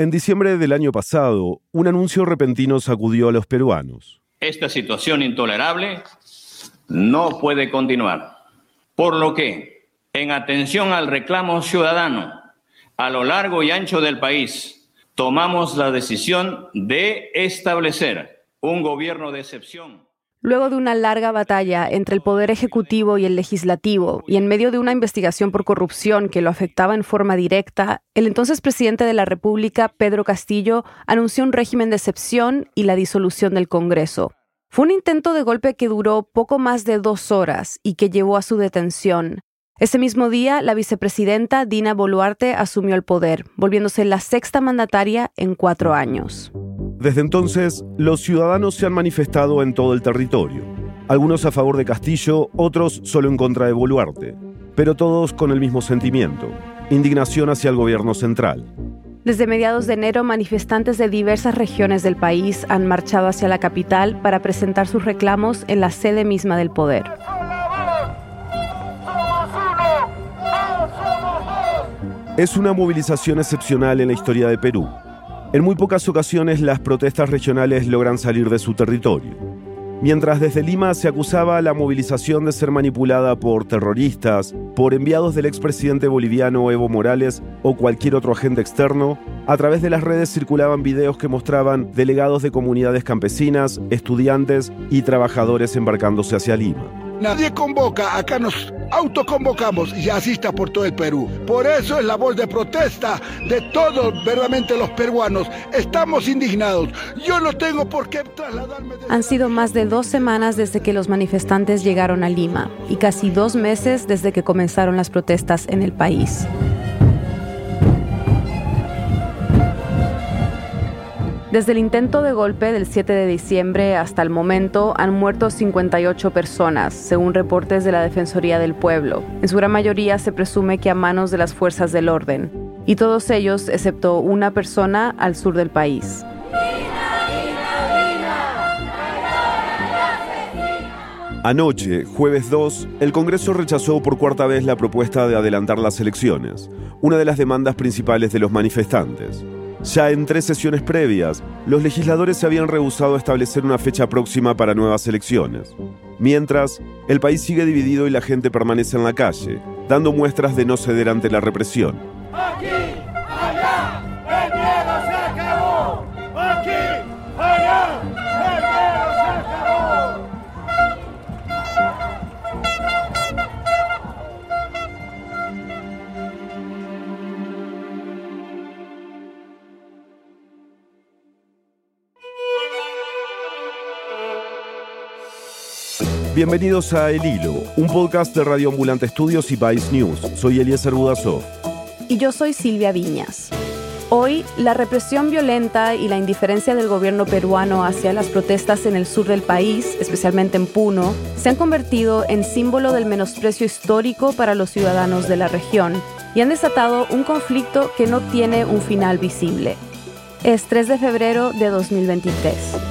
En diciembre del año pasado, un anuncio repentino sacudió a los peruanos. Esta situación intolerable no puede continuar. Por lo que, en atención al reclamo ciudadano a lo largo y ancho del país, tomamos la decisión de establecer un gobierno de excepción Luego de una larga batalla entre el Poder Ejecutivo y el Legislativo, y en medio de una investigación por corrupción que lo afectaba en forma directa, el entonces presidente de la República, Pedro Castillo, anunció un régimen de excepción y la disolución del Congreso. Fue un intento de golpe que duró poco más de dos horas y que llevó a su detención. Ese mismo día, la vicepresidenta Dina Boluarte asumió el poder, volviéndose la sexta mandataria en cuatro años. Desde entonces, los ciudadanos se han manifestado en todo el territorio, algunos a favor de Castillo, otros solo en contra de Boluarte, pero todos con el mismo sentimiento, indignación hacia el gobierno central. Desde mediados de enero, manifestantes de diversas regiones del país han marchado hacia la capital para presentar sus reclamos en la sede misma del poder. Es una movilización excepcional en la historia de Perú en muy pocas ocasiones las protestas regionales logran salir de su territorio. Mientras desde Lima se acusaba la movilización de ser manipulada por terroristas, por enviados del expresidente boliviano Evo Morales o cualquier otro agente externo, a través de las redes circulaban videos que mostraban delegados de comunidades campesinas, estudiantes y trabajadores embarcándose hacia Lima. Nadie convoca, acá nos autoconvocamos y así está por todo el Perú. Por eso es la voz de protesta de todos verdaderamente los peruanos. Estamos indignados. Yo no tengo por qué trasladarme. Han sido más de dos semanas desde que los manifestantes llegaron a Lima y casi dos meses desde que comenzaron las protestas en el país. Desde el intento de golpe del 7 de diciembre hasta el momento han muerto 58 personas, según reportes de la Defensoría del Pueblo. En su gran mayoría se presume que a manos de las fuerzas del orden, y todos ellos excepto una persona al sur del país. Anoche, jueves 2, el Congreso rechazó por cuarta vez la propuesta de adelantar las elecciones, una de las demandas principales de los manifestantes. Ya en tres sesiones previas, los legisladores se habían rehusado a establecer una fecha próxima para nuevas elecciones. Mientras, el país sigue dividido y la gente permanece en la calle, dando muestras de no ceder ante la represión. Bienvenidos a El Hilo, un podcast de Radio Ambulante Estudios y Vice News. Soy Eliezer Budasov. Y yo soy Silvia Viñas. Hoy, la represión violenta y la indiferencia del gobierno peruano hacia las protestas en el sur del país, especialmente en Puno, se han convertido en símbolo del menosprecio histórico para los ciudadanos de la región y han desatado un conflicto que no tiene un final visible. Es 3 de febrero de 2023.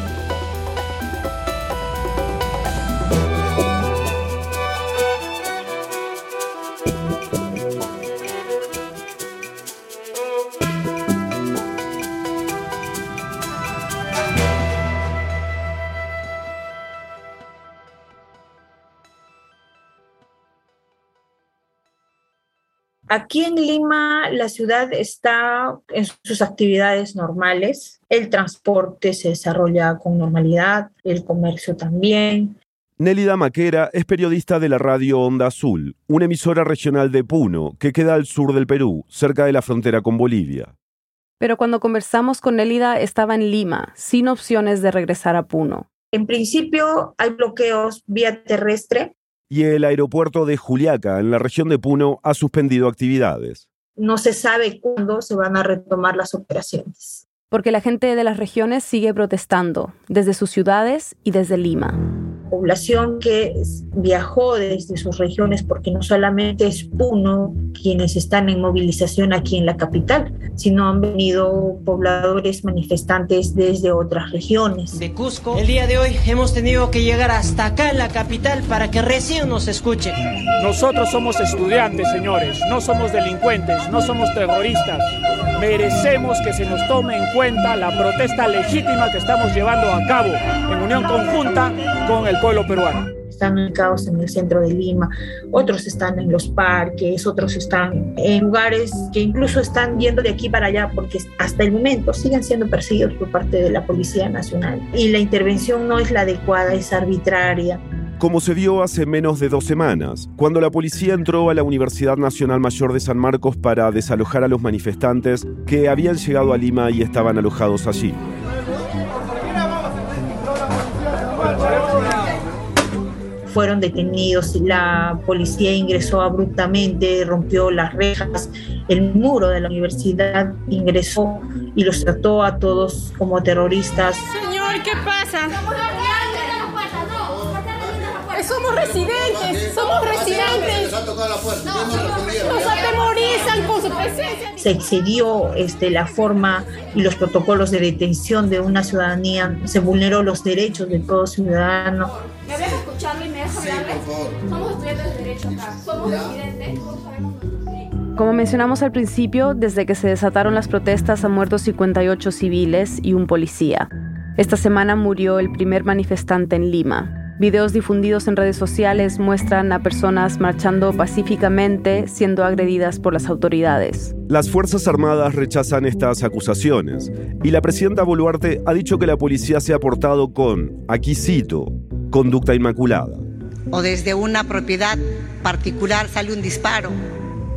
Aquí en Lima la ciudad está en sus actividades normales, el transporte se desarrolla con normalidad, el comercio también. Nélida Maquera es periodista de la radio Onda Azul, una emisora regional de Puno que queda al sur del Perú, cerca de la frontera con Bolivia. Pero cuando conversamos con Nélida estaba en Lima, sin opciones de regresar a Puno. En principio hay bloqueos vía terrestre y el aeropuerto de Juliaca, en la región de Puno, ha suspendido actividades. No se sabe cuándo se van a retomar las operaciones. Porque la gente de las regiones sigue protestando, desde sus ciudades y desde Lima. Población que viajó desde sus regiones, porque no solamente es Puno quienes están en movilización aquí en la capital, sino han venido pobladores manifestantes desde otras regiones. De Cusco, el día de hoy hemos tenido que llegar hasta acá en la capital para que recién nos escuchen. Nosotros somos estudiantes, señores, no somos delincuentes, no somos terroristas. Merecemos que se nos tome en cuenta la protesta legítima que estamos llevando a cabo en unión conjunta con el pueblo peruano están ubicados en el centro de Lima, otros están en los parques, otros están en lugares que incluso están yendo de aquí para allá porque hasta el momento siguen siendo perseguidos por parte de la Policía Nacional. Y la intervención no es la adecuada, es arbitraria como se vio hace menos de dos semanas, cuando la policía entró a la Universidad Nacional Mayor de San Marcos para desalojar a los manifestantes que habían llegado a Lima y estaban alojados allí. Fueron detenidos, la policía ingresó abruptamente, rompió las rejas, el muro de la universidad ingresó y los trató a todos como terroristas. Señor, ¿qué pasa? Somos residentes, somos residentes. Nos atemorizan con su presencia. Se excedió este, la forma y los protocolos de detención de una ciudadanía, se vulneró los derechos de todo ciudadano. ¿Me dejas escucharme y me dejas hablarle? Somos estudiantes de derecho acá, somos residentes. Como mencionamos al principio, desde que se desataron las protestas han muerto 58 civiles y un policía. Esta semana murió el primer manifestante en Lima, Videos difundidos en redes sociales muestran a personas marchando pacíficamente siendo agredidas por las autoridades. Las Fuerzas Armadas rechazan estas acusaciones y la presidenta Boluarte ha dicho que la policía se ha portado con, aquí cito, conducta inmaculada. O desde una propiedad particular sale un disparo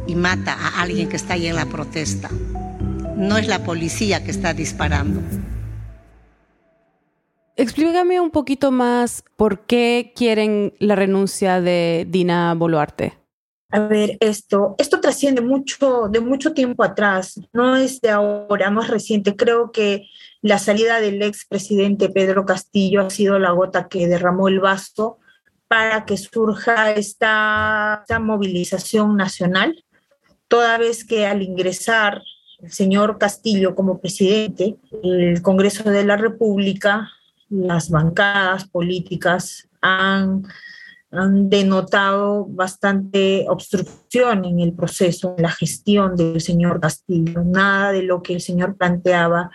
y mata a alguien que está ahí en la protesta. No es la policía que está disparando. Explícame un poquito más por qué quieren la renuncia de Dina Boluarte. A ver, esto, esto trasciende mucho, de mucho tiempo atrás, no es de ahora, es reciente. Creo que la salida del expresidente Pedro Castillo ha sido la gota que derramó el vaso para que surja esta, esta movilización nacional, toda vez que al ingresar el señor Castillo como presidente, el Congreso de la República las bancadas políticas han, denotado bastante obstrucción en el proceso, en la gestión del señor Castillo. Nada de lo que el señor planteaba,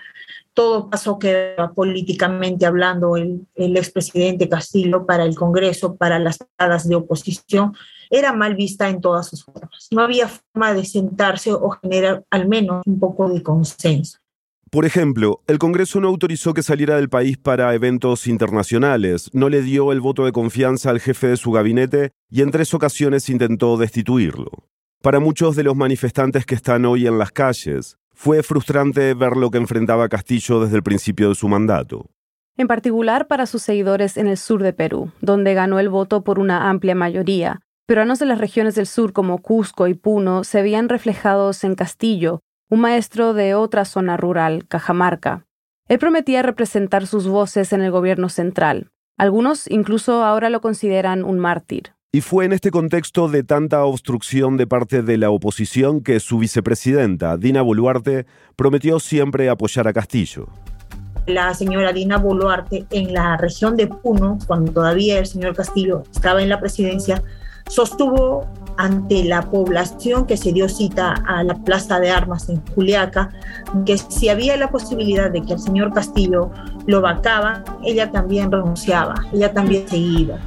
todo pasó que políticamente hablando el, el expresidente Castillo para el Congreso, para las bancadas de oposición, era mal vista en todas sus formas. No había forma de sentarse o generar al menos un poco de consenso. Por ejemplo, el Congreso no autorizó que saliera del país para eventos internacionales, no le dio el voto de confianza al jefe de su gabinete y en tres ocasiones intentó destituirlo. Para muchos de los manifestantes que están hoy en las calles, fue frustrante ver lo que enfrentaba Castillo desde el principio de su mandato. En particular para sus seguidores en el sur de Perú, donde ganó el voto por una amplia mayoría. Peruanos de las regiones del sur como Cusco y Puno se veían reflejados en Castillo un maestro de otra zona rural, Cajamarca. Él prometía representar sus voces en el gobierno central. Algunos incluso ahora lo consideran un mártir. Y fue en este contexto de tanta obstrucción de parte de la oposición que su vicepresidenta, Dina Boluarte, prometió siempre apoyar a Castillo. La señora Dina Boluarte en la región de Puno, cuando todavía el señor Castillo estaba en la presidencia, sostuvo ante la población que se dio cita a la Plaza de Armas en Juliaca, que si había la posibilidad de que el señor Castillo lo vacaba, ella también renunciaba, ella también se iba.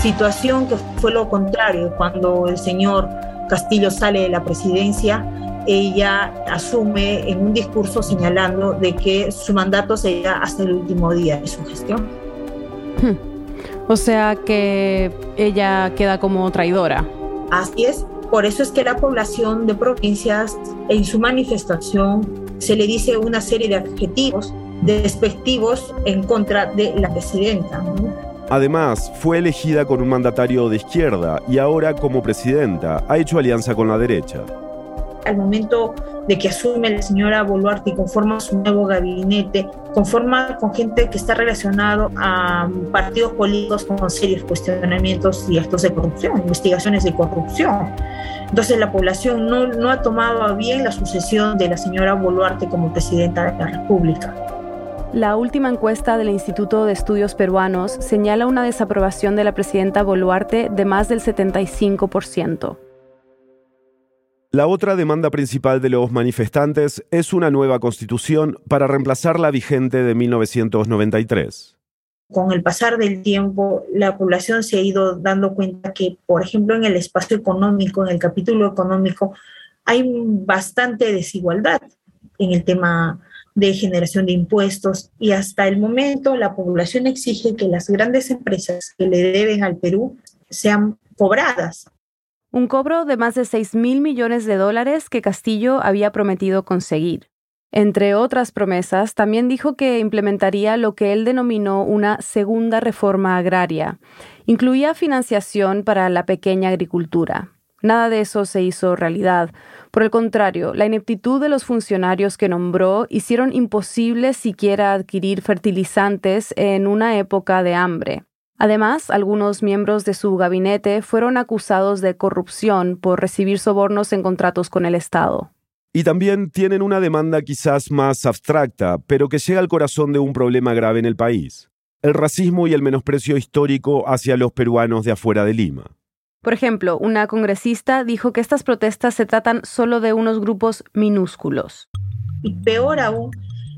Situación que fue lo contrario cuando el señor Castillo sale de la presidencia ella asume en un discurso señalando de que su mandato sería hasta el último día de su gestión. O sea que ella queda como traidora. Así es, por eso es que la población de provincias en su manifestación se le dice una serie de adjetivos despectivos en contra de la presidenta. Además, fue elegida con un mandatario de izquierda y ahora como presidenta ha hecho alianza con la derecha. Al momento de que asume la señora Boluarte y conforma su nuevo gabinete, conforma con gente que está relacionado a partidos políticos con serios cuestionamientos y actos de corrupción, investigaciones de corrupción. Entonces la población no, no ha tomado bien la sucesión de la señora Boluarte como presidenta de la República. La última encuesta del Instituto de Estudios Peruanos señala una desaprobación de la presidenta Boluarte de más del 75%. La otra demanda principal de los manifestantes es una nueva constitución para reemplazar la vigente de 1993. Con el pasar del tiempo, la población se ha ido dando cuenta que, por ejemplo, en el espacio económico, en el capítulo económico, hay bastante desigualdad en el tema de generación de impuestos y hasta el momento la población exige que las grandes empresas que le deben al Perú sean cobradas. Un cobro de más de 6 mil millones de dólares que Castillo había prometido conseguir. Entre otras promesas, también dijo que implementaría lo que él denominó una segunda reforma agraria. Incluía financiación para la pequeña agricultura. Nada de eso se hizo realidad. Por el contrario, la ineptitud de los funcionarios que nombró hicieron imposible siquiera adquirir fertilizantes en una época de hambre. Además, algunos miembros de su gabinete fueron acusados de corrupción por recibir sobornos en contratos con el Estado. Y también tienen una demanda quizás más abstracta, pero que llega al corazón de un problema grave en el país, el racismo y el menosprecio histórico hacia los peruanos de afuera de Lima. Por ejemplo, una congresista dijo que estas protestas se tratan solo de unos grupos minúsculos. Y peor aún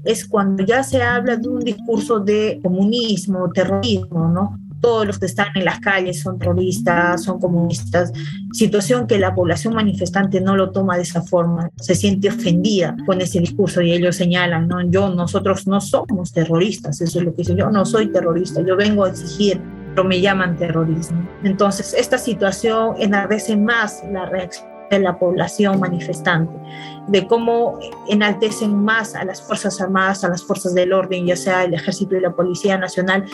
es cuando ya se habla de un discurso de comunismo, terrorismo, ¿no? Todos los que están en las calles son terroristas, son comunistas, situación que la población manifestante no lo toma de esa forma, se siente ofendida con ese discurso y ellos señalan, no, yo, nosotros no somos terroristas, eso es lo que dicen, yo no soy terrorista, yo vengo a exigir pero me llaman terrorismo. Entonces, esta situación enardece más la reacción de la población manifestante, de cómo enaltecen más a las Fuerzas Armadas, a las Fuerzas del Orden, ya sea el Ejército y la Policía Nacional,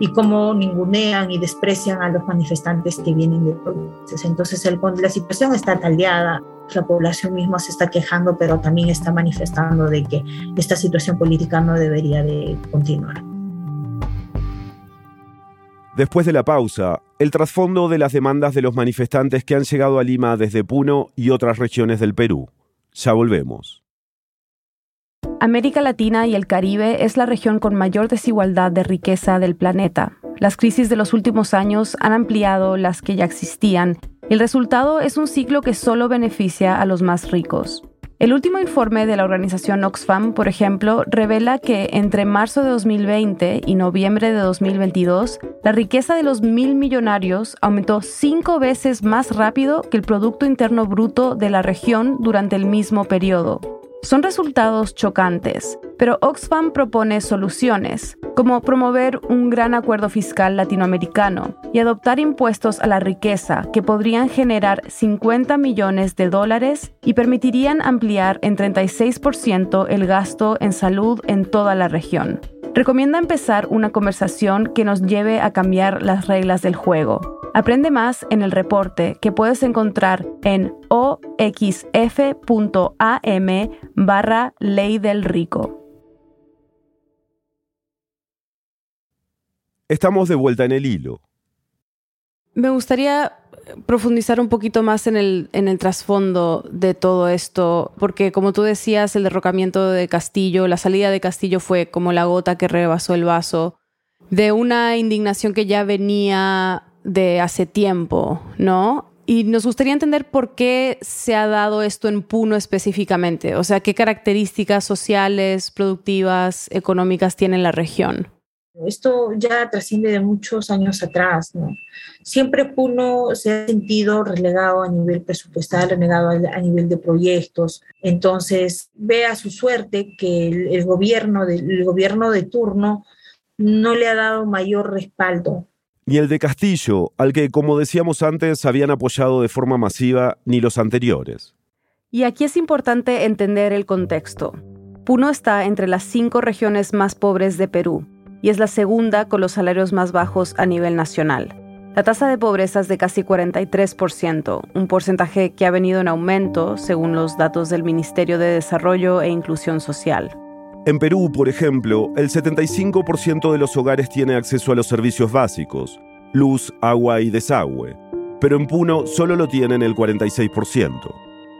y cómo ningunean y desprecian a los manifestantes que vienen de provincias. Entonces, el, la situación está taldeada, la población misma se está quejando, pero también está manifestando de que esta situación política no debería de continuar. Después de la pausa, el trasfondo de las demandas de los manifestantes que han llegado a Lima desde Puno y otras regiones del Perú. Ya volvemos. América Latina y el Caribe es la región con mayor desigualdad de riqueza del planeta. Las crisis de los últimos años han ampliado las que ya existían. El resultado es un ciclo que solo beneficia a los más ricos. El último informe de la organización Oxfam, por ejemplo, revela que entre marzo de 2020 y noviembre de 2022, la riqueza de los mil millonarios aumentó cinco veces más rápido que el Producto Interno Bruto de la región durante el mismo periodo. Son resultados chocantes, pero Oxfam propone soluciones, como promover un gran acuerdo fiscal latinoamericano y adoptar impuestos a la riqueza que podrían generar 50 millones de dólares y permitirían ampliar en 36% el gasto en salud en toda la región. Recomienda empezar una conversación que nos lleve a cambiar las reglas del juego Aprende más en el reporte que puedes encontrar en oxf.am barra ley del rico. Estamos de vuelta en el hilo. Me gustaría profundizar un poquito más en el, en el trasfondo de todo esto, porque como tú decías, el derrocamiento de Castillo, la salida de Castillo fue como la gota que rebasó el vaso de una indignación que ya venía de hace tiempo, ¿no? Y nos gustaría entender por qué se ha dado esto en Puno específicamente, o sea, qué características sociales, productivas, económicas tiene la región. Esto ya trasciende de muchos años atrás, ¿no? Siempre Puno se ha sentido relegado a nivel presupuestal, relegado a nivel de proyectos. Entonces, ve a su suerte que el, gobierno, el gobierno de turno no le ha dado mayor respaldo ni el de Castillo, al que, como decíamos antes, habían apoyado de forma masiva, ni los anteriores. Y aquí es importante entender el contexto. Puno está entre las cinco regiones más pobres de Perú. y es la segunda con los salarios más bajos a nivel nacional. La tasa de pobreza es de casi 43%, un porcentaje que ha venido en aumento según los datos del Ministerio de Desarrollo e Inclusión Social. En Perú, por ejemplo, el 75% de los hogares tiene acceso a los servicios básicos, luz, agua y desagüe, pero en Puno solo lo tienen el 46%.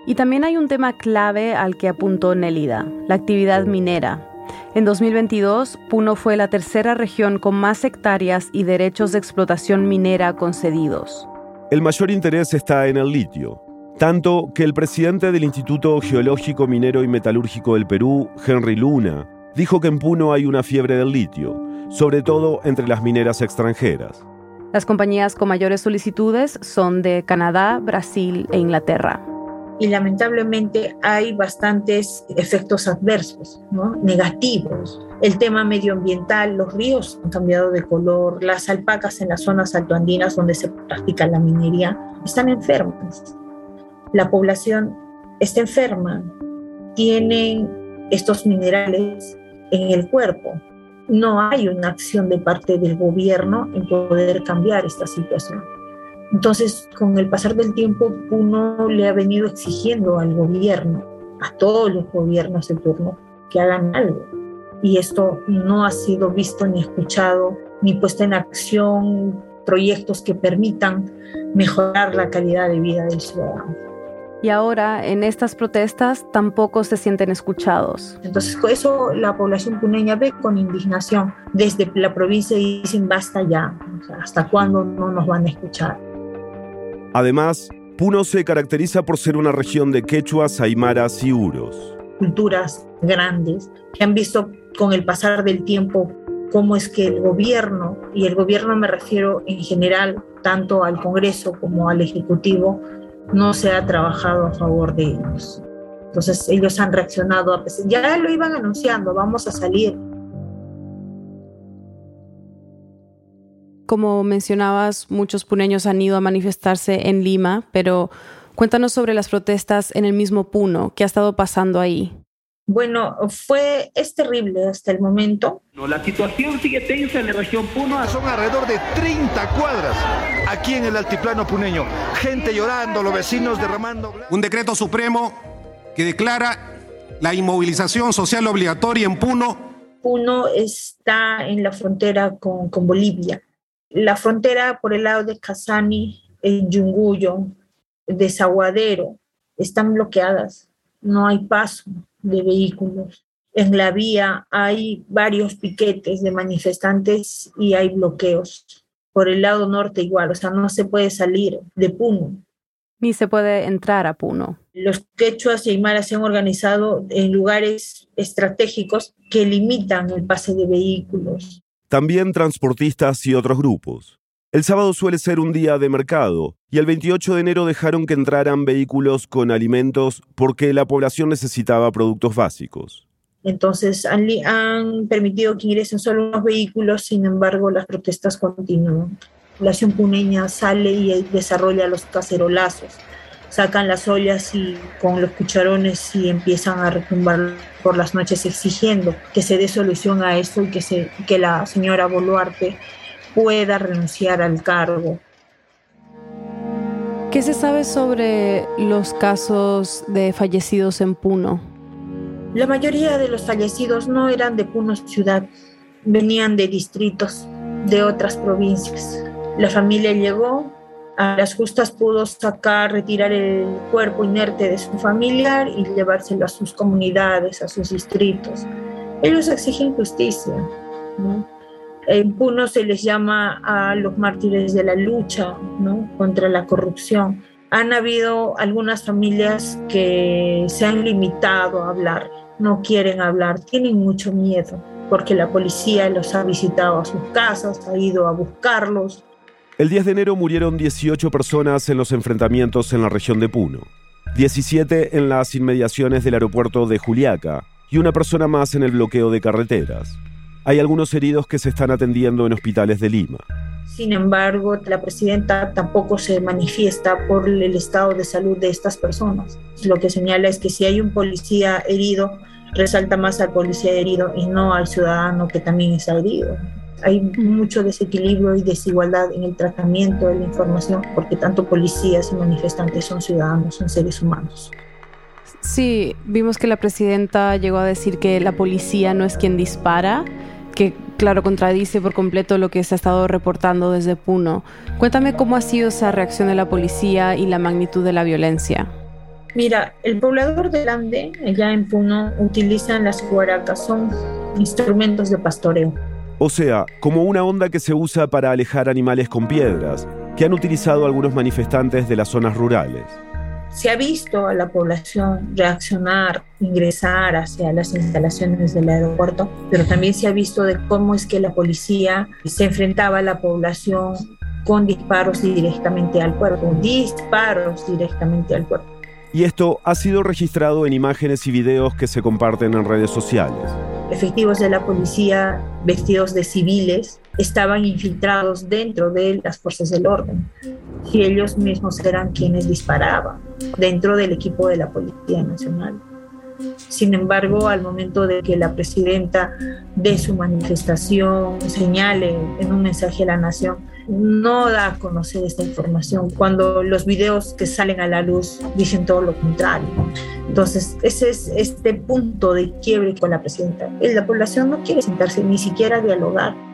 Y también hay un tema clave al que apuntó Nélida, la actividad minera. En 2022, Puno fue la tercera región con más hectáreas y derechos de explotación minera concedidos. El mayor interés está en el litio, tanto que el presidente del Instituto Geológico Minero y Metalúrgico del Perú, Henry Luna, dijo que en Puno hay una fiebre del litio, sobre todo entre las mineras extranjeras. Las compañías con mayores solicitudes son de Canadá, Brasil e Inglaterra. Y lamentablemente hay bastantes efectos adversos, negativos. El tema medioambiental, los ríos han cambiado de color, las alpacas en las zonas altoandinas donde se practica la minería están enfermas la población está enferma, tienen estos minerales en el cuerpo. No hay una acción de parte del gobierno en poder cambiar esta situación. Entonces, con el pasar del tiempo, uno le ha venido exigiendo al gobierno, a todos los gobiernos de turno, que hagan algo. Y esto no ha sido visto ni escuchado, ni puesto en acción proyectos que permitan mejorar la calidad de vida del ciudadano y ahora en estas protestas tampoco se sienten escuchados. Entonces, eso la población puneña ve con indignación. Desde la provincia dicen basta ya, ¿hasta cuándo no nos van a escuchar? Además, Puno se caracteriza por ser una región de quechuas, aymaras y uros. Culturas grandes que han visto con el pasar del tiempo cómo es que el gobierno, y el gobierno me refiero en general tanto al Congreso como al Ejecutivo, no se ha trabajado a favor de ellos. Entonces ellos han reaccionado, a pesar, ya lo iban anunciando, vamos a salir. Como mencionabas, muchos puneños han ido a manifestarse en Lima, pero cuéntanos sobre las protestas en el mismo Puno, ¿qué ha estado pasando ahí? Bueno, fue, es terrible hasta el momento. La situación sigue tensa en la región Puno. Son alrededor de 30 cuadras aquí en el altiplano puneño. Gente llorando, los vecinos derramando. Un decreto supremo que declara la inmovilización social obligatoria en Puno. Puno está en la frontera con, con Bolivia. La frontera por el lado de Casani, en Yunguyo, Desaguadero, están bloqueadas. No hay paso de vehículos. En la vía hay varios piquetes de manifestantes y hay bloqueos. Por el lado norte igual, o sea, no se puede salir de Puno. Ni se puede entrar a Puno. Los quechuas y aymaras se han organizado en lugares estratégicos que limitan el pase de vehículos. También transportistas y otros grupos. El sábado suele ser un día de mercado y el 28 de enero dejaron que entraran vehículos con alimentos porque la población necesitaba productos básicos. Entonces han, permitido que ingresen solo unos vehículos, sin embargo las protestas continúan. La población puneña sale y desarrolla los cacerolazos, sacan las ollas y con los cucharones y empiezan a retumbar por las noches exigiendo que se dé solución a esto y que, se, que la señora Boluarte pueda renunciar al cargo. ¿Qué se sabe sobre los casos de fallecidos en Puno? La mayoría de los fallecidos no eran de Puno ciudad, venían de distritos de otras provincias. La familia llegó, a las justas pudo sacar, retirar el cuerpo inerte de su familiar y llevárselo a sus comunidades, a sus distritos. Ellos exigen justicia. ¿no? En Puno se les llama a los mártires de la lucha contra la corrupción. Han habido algunas familias que se han limitado a hablar, no quieren hablar, tienen mucho miedo porque la policía los ha visitado a sus casas, ha ido a buscarlos. El 10 de enero murieron 18 personas en los enfrentamientos en la región de Puno, 17 en las inmediaciones del aeropuerto de Juliaca y una persona más en el bloqueo de carreteras. Hay algunos heridos que se están atendiendo en hospitales de Lima. Sin embargo, la presidenta tampoco se manifiesta por el estado de salud de estas personas. Lo que señala es que si hay un policía herido, resalta más al policía herido y no al ciudadano que también está herido. Hay mucho desequilibrio y desigualdad en el tratamiento de la información porque tanto policías y manifestantes son ciudadanos, son seres humanos. Sí, vimos que la presidenta llegó a decir que la policía no es quien dispara, que claro contradice por completo lo que se ha estado reportando desde Puno. Cuéntame cómo ha sido esa reacción de la policía y la magnitud de la violencia. Mira, el poblador del Ande, allá en Puno, utilizan las huaracas, son instrumentos de pastoreo. O sea, como una onda que se usa para alejar animales con piedras, que han utilizado algunos manifestantes de las zonas rurales se ha visto a la población reaccionar, ingresar hacia las instalaciones del aeropuerto, pero también se ha visto de cómo es que la policía se enfrentaba a la población con disparos directamente al cuerpo, disparos directamente al cuerpo. Y esto ha sido registrado en imágenes y videos que se comparten en redes sociales. Efectivos de la policía vestidos de civiles estaban infiltrados dentro de las fuerzas del orden y ellos mismos eran quienes disparaban dentro del equipo de la Policía Nacional. Sin embargo, al momento de que la presidenta de su manifestación señale en un mensaje a la nación, no da a conocer esta información cuando los videos que salen a la luz dicen todo lo contrario. Entonces, ese es este punto de quiebre con la presidenta. La población no quiere sentarse ni siquiera a dialogar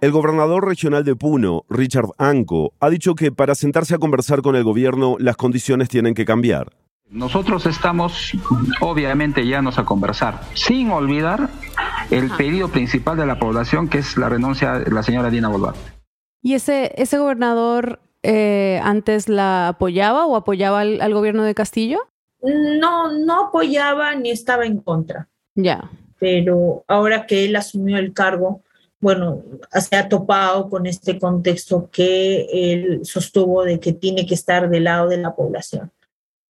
el gobernador regional de Puno, Richard Anco, ha dicho que para sentarse a conversar con el gobierno las condiciones tienen que cambiar. Nosotros estamos obviamente llanos a conversar, sin olvidar el pedido principal de la población, que es la renuncia de la señora Dina Boluarte. ¿Y ese, ese gobernador eh, antes la apoyaba o apoyaba al, al, gobierno de Castillo? No, no apoyaba ni estaba en contra. Ya. Pero ahora que él asumió el cargo, bueno, se ha topado con este contexto que él sostuvo de que tiene que estar del lado de la población.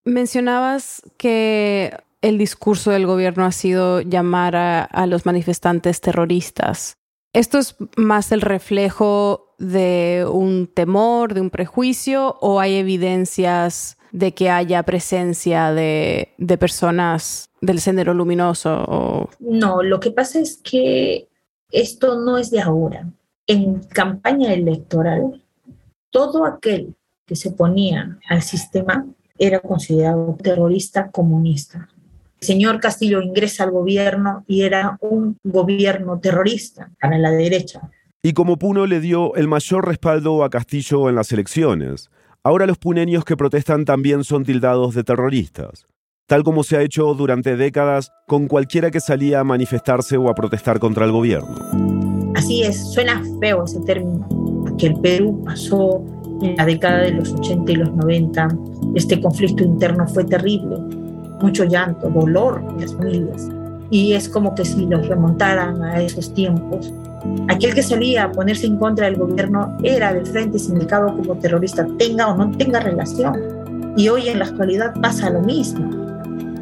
Mencionabas que el discurso del gobierno ha sido llamar a, los manifestantes terroristas. ¿Esto es más el reflejo de un temor, de un prejuicio, o hay evidencias de que haya presencia de, de personas del sendero luminoso? No, lo que pasa es que esto no es de ahora. En campaña electoral, todo aquel que se ponía al sistema era considerado terrorista comunista. El señor Castillo ingresa al gobierno y era un gobierno terrorista para la derecha. Y como Puno le dio el mayor respaldo a Castillo en las elecciones, ahora los puneños que protestan también son tildados de terroristas tal como se ha hecho durante décadas con cualquiera que salía a manifestarse o a protestar contra el gobierno. Así es, suena feo ese término, que el Perú pasó en la década de los 80 y los 90, este conflicto interno fue terrible, mucho llanto, dolor en las familias, y es como que si los remontaran a esos tiempos, aquel que salía a ponerse en contra del gobierno era de frente sindicado como terrorista, tenga o no tenga relación. Y hoy en la actualidad pasa lo mismo.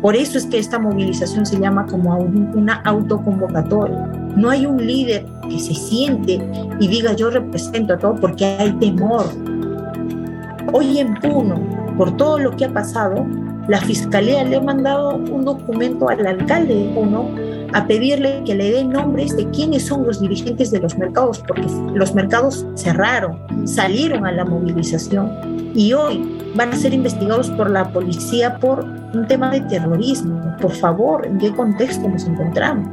Por eso es que esta movilización se llama como una autoconvocatoria. No hay un líder que se siente y diga yo represento a todo porque hay temor. Hoy en Puno, por todo lo que ha pasado, la fiscalía le ha mandado un documento al alcalde de Puno a pedirle que le dé nombres de quiénes son los dirigentes de los mercados, porque los mercados cerraron, salieron a la movilización y hoy van a ser investigados por la policía por un tema de terrorismo. Por favor, ¿en qué contexto nos encontramos?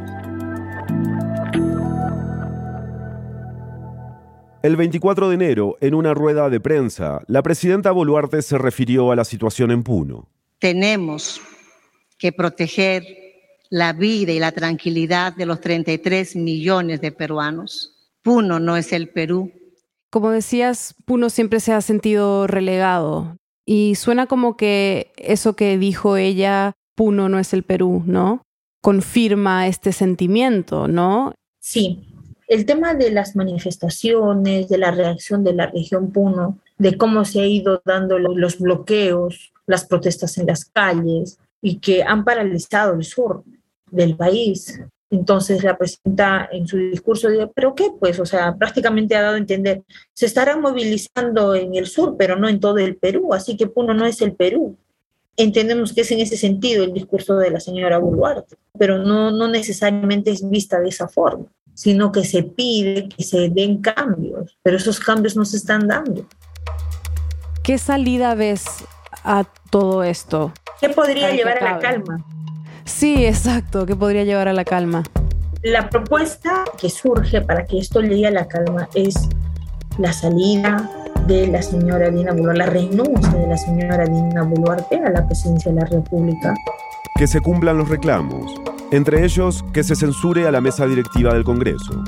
El 24 de enero, en una rueda de prensa, la presidenta Boluarte se refirió a la situación en Puno. Tenemos que proteger la vida y la tranquilidad de los 33 millones de peruanos. Puno no es el Perú. Como decías, Puno siempre se ha sentido relegado. Y suena como que eso que dijo ella, Puno no es el Perú, ¿no? Confirma este sentimiento, ¿no? Sí. El tema de las manifestaciones, de la reacción de la región Puno, de cómo se ha ido dando los bloqueos, las protestas en las calles y que han paralizado el sur del país. Entonces la presidenta en su discurso dice, pero ¿qué? Pues, o sea, prácticamente ha dado a entender, se estarán movilizando en el sur, pero no en todo el Perú, así que Puno no es el Perú. entendemos que es en ese sentido el discurso de la señora Boluarte, pero no, no necesariamente es vista de esa forma, sino que se pide que se den cambios, pero esos cambios no se están dando. ¿Qué salida ves a todo esto? ¿Qué podría llevar a la calma? Sí, exacto, ¿qué podría llevar a la calma? La propuesta que surge para que esto llegue a la calma es la salida de la señora Dina Boluarte, la renuncia de la señora Dina Boluarte a la presidencia de la República. Que se cumplan los reclamos, entre ellos que se censure a la mesa directiva del Congreso.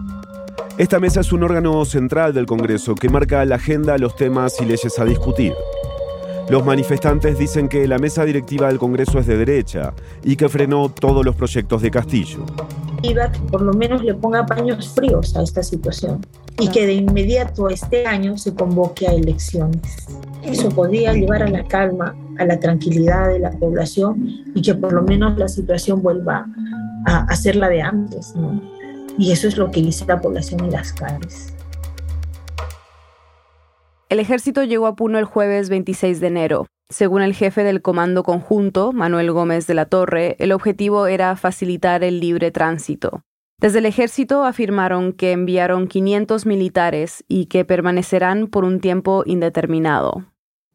Esta mesa es un órgano central del Congreso que marca la agenda, los temas y leyes a discutir. Los manifestantes dicen que la mesa directiva del Congreso es de derecha y que frenó todos los proyectos de Castillo. Y que por lo menos le ponga paños fríos a esta situación y que de inmediato este año se convoque a elecciones. Eso podría llevar a la calma, a la tranquilidad de la población y que por lo menos la situación vuelva a, a ser la de antes. ¿no? Y eso es lo que dice la población en las calles. El ejército llegó a Puno el jueves 26 de enero. Según el jefe del Comando Conjunto, Manuel Gómez de la Torre, el objetivo era facilitar el libre tránsito. Desde el ejército afirmaron que enviaron 500 militares y que permanecerán por un tiempo indeterminado.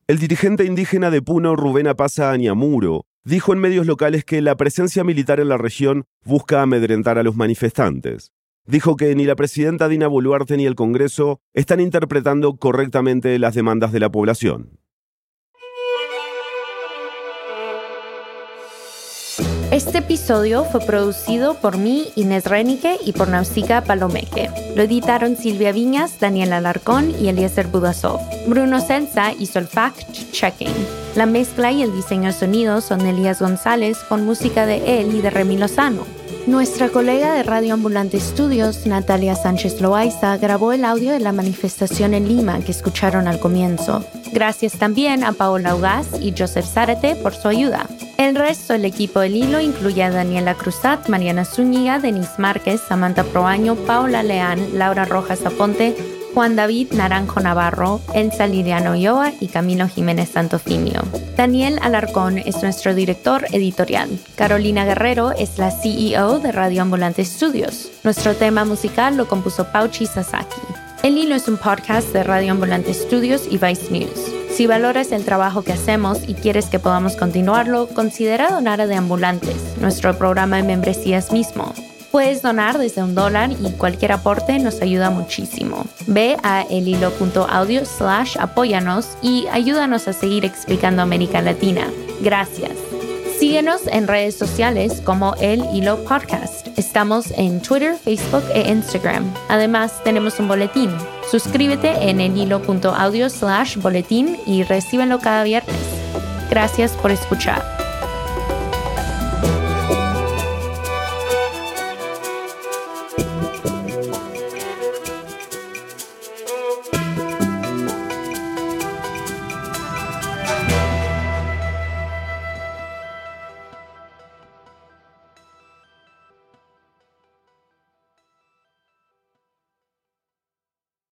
El dirigente indígena de Puno, Rubén Apaza Añamuro, dijo en medios locales que la presencia militar en la región busca amedrentar a los manifestantes dijo que ni la presidenta Dina Boluarte ni el Congreso están interpretando correctamente las demandas de la población. Este episodio fue producido por mí, Inés Renique, y por Nausicaa Palomeque. Lo editaron Silvia Viñas, Daniel Alarcón y Eliezer Budasov. Bruno Senza hizo el fact-checking. La mezcla y el diseño de sonido son de Elías González con música de él y de Remy Lozano. Nuestra colega de Radio Ambulante Estudios, Natalia Sánchez Loaiza, grabó el audio de la manifestación en Lima que escucharon al comienzo. Gracias también a Paola Ugaz y Joseph Zárate por su ayuda. El resto del equipo del hilo incluye a Daniela Cruzat, Mariana Zúñiga, Denise Márquez, Samantha Proaño, Paula Leán, Laura Rojas Aponte, Juan David Naranjo Navarro, Elsa Liliano Yoa y Camilo Jiménez Santofinio. Daniel Alarcón es nuestro director editorial. Carolina Guerrero es la CEO de Radio Ambulante Studios. Nuestro tema musical lo compuso Pauchi Sasaki. El Hilo es un podcast de Radio Ambulante Studios y Vice News. Si valoras el trabajo que hacemos y quieres que podamos continuarlo, considera donar a De Ambulantes, nuestro programa de membresías mismo. Puedes donar desde un dólar y cualquier aporte nos ayuda muchísimo. Ve a elhilo.audio slash apóyanos y ayúdanos a seguir explicando América Latina. Gracias. Síguenos en redes sociales como El Hilo Podcast. Estamos en Twitter, Facebook e Instagram. Además, tenemos un boletín. Suscríbete en elhilo.audio slash boletín y recíbelo cada viernes. Gracias por escuchar.